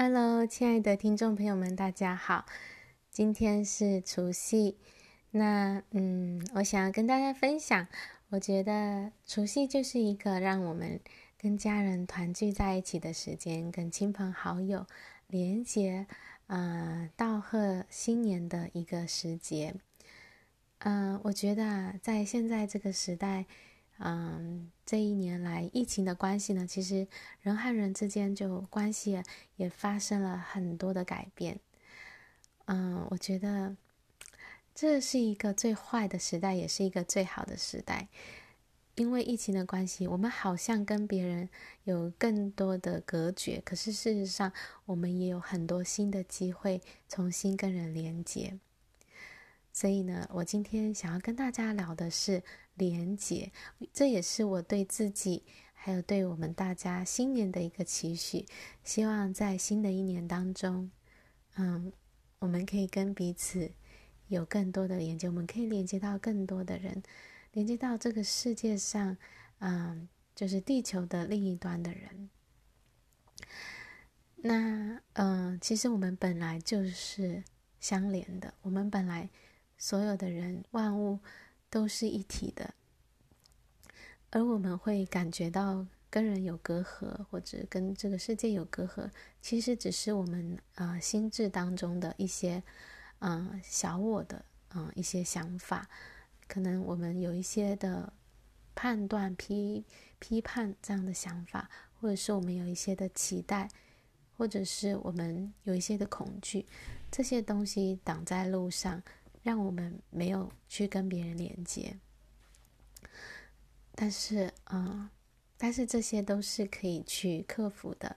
Hello，亲爱的听众朋友们，大家好。今天是除夕，那嗯，我想要跟大家分享，我觉得除夕就是一个让我们跟家人团聚在一起的时间，跟亲朋好友连结，呃，道贺新年的一个时节。嗯、我觉得啊，在现在这个时代。嗯，这一年来疫情的关系呢，其实人和人之间就关系也发生了很多的改变。嗯，我觉得这是一个最坏的时代，也是一个最好的时代。因为疫情的关系，我们好像跟别人有更多的隔绝，可是事实上，我们也有很多新的机会重新跟人连接。所以呢，我今天想要跟大家聊的是连接，这也是我对自己还有对我们大家新年的一个期许。希望在新的一年当中，嗯，我们可以跟彼此有更多的连接，我们可以连接到更多的人，连接到这个世界上，嗯，就是地球的另一端的人。那，嗯，其实我们本来就是相连的，我们本来。所有的人、万物都是一体的，而我们会感觉到跟人有隔阂，或者跟这个世界有隔阂，其实只是我们呃心智当中的一些嗯、小我的嗯、一些想法，可能我们有一些的判断、批批判这样的想法，或者是我们有一些的期待，或者是我们有一些的恐惧，这些东西挡在路上。让我们没有去跟别人连接，但是，嗯，但是这些都是可以去克服的。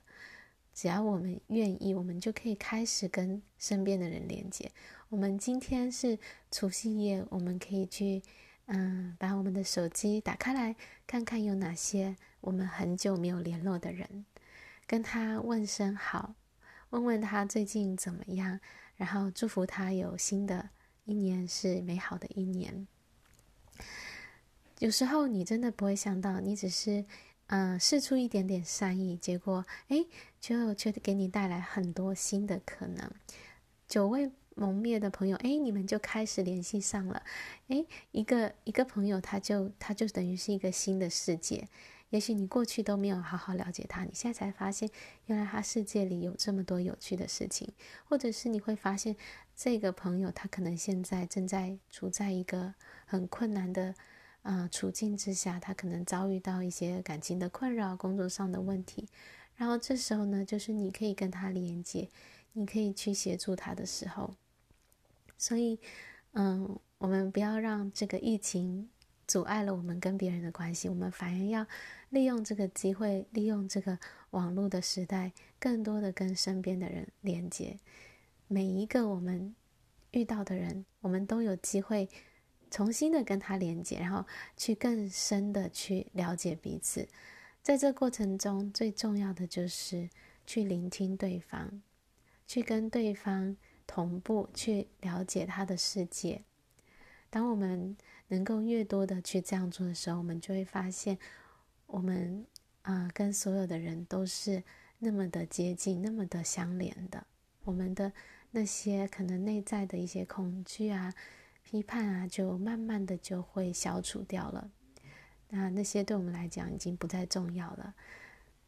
只要我们愿意，我们就可以开始跟身边的人连接。我们今天是除夕夜，我们可以去，嗯，把我们的手机打开来，看看有哪些我们很久没有联络的人，跟他问声好，问问他最近怎么样，然后祝福他有新的。一年是美好的一年。有时候你真的不会想到，你只是嗯、呃、释出一点点善意，结果哎，就却给你带来很多新的可能。久未谋面的朋友，哎，你们就开始联系上了。哎，一个一个朋友，他就他就等于是一个新的世界。也许你过去都没有好好了解他，你现在才发现，原来他世界里有这么多有趣的事情，或者是你会发现，这个朋友他可能现在正在处在一个很困难的呃处境之下，他可能遭遇到一些感情的困扰、工作上的问题，然后这时候呢，就是你可以跟他连接，你可以去协助他的时候，所以，嗯，我们不要让这个疫情。阻碍了我们跟别人的关系，我们反而要利用这个机会，利用这个网络的时代，更多的跟身边的人连接。每一个我们遇到的人，我们都有机会重新的跟他连接，然后去更深的去了解彼此。在这过程中，最重要的就是去聆听对方，去跟对方同步，去了解他的世界。当我们能够越多的去这样做的时候，我们就会发现，我们啊、跟所有的人都是那么的接近，那么的相连的。我们的那些可能内在的一些恐惧啊、批判啊，就慢慢的就会消除掉了。那那些对我们来讲已经不再重要了。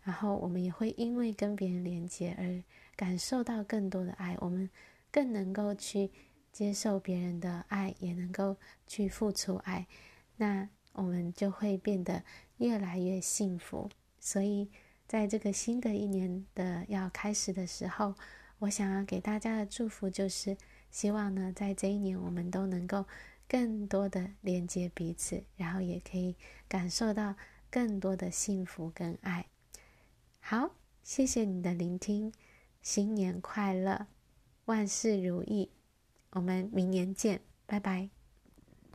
然后我们也会因为跟别人连接而感受到更多的爱，我们更能够去。接受别人的爱，也能够去付出爱，那我们就会变得越来越幸福。所以，在这个新的一年的要开始的时候，我想要给大家的祝福就是，希望呢，在这一年我们都能够更多的连接彼此，然后也可以感受到更多的幸福跟爱。好，谢谢你的聆听，新年快乐，万事如意。我们明年见，拜拜。